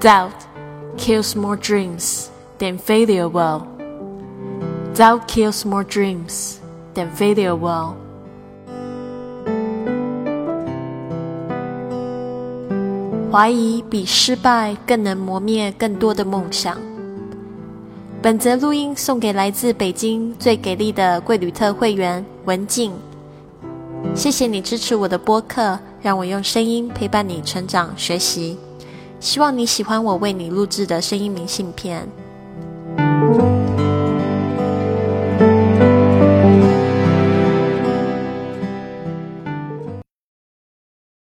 Doubt kills more dreams than failure will. Doubt kills more dreams than failure will. 怀疑比失败更能磨灭更多的梦想。本则录音送给来自北京最给力的贵旅特会员文静。谢谢你支持我的播客，让我用声音陪伴你成长学习。希望你喜欢我为你录制的声音明信片。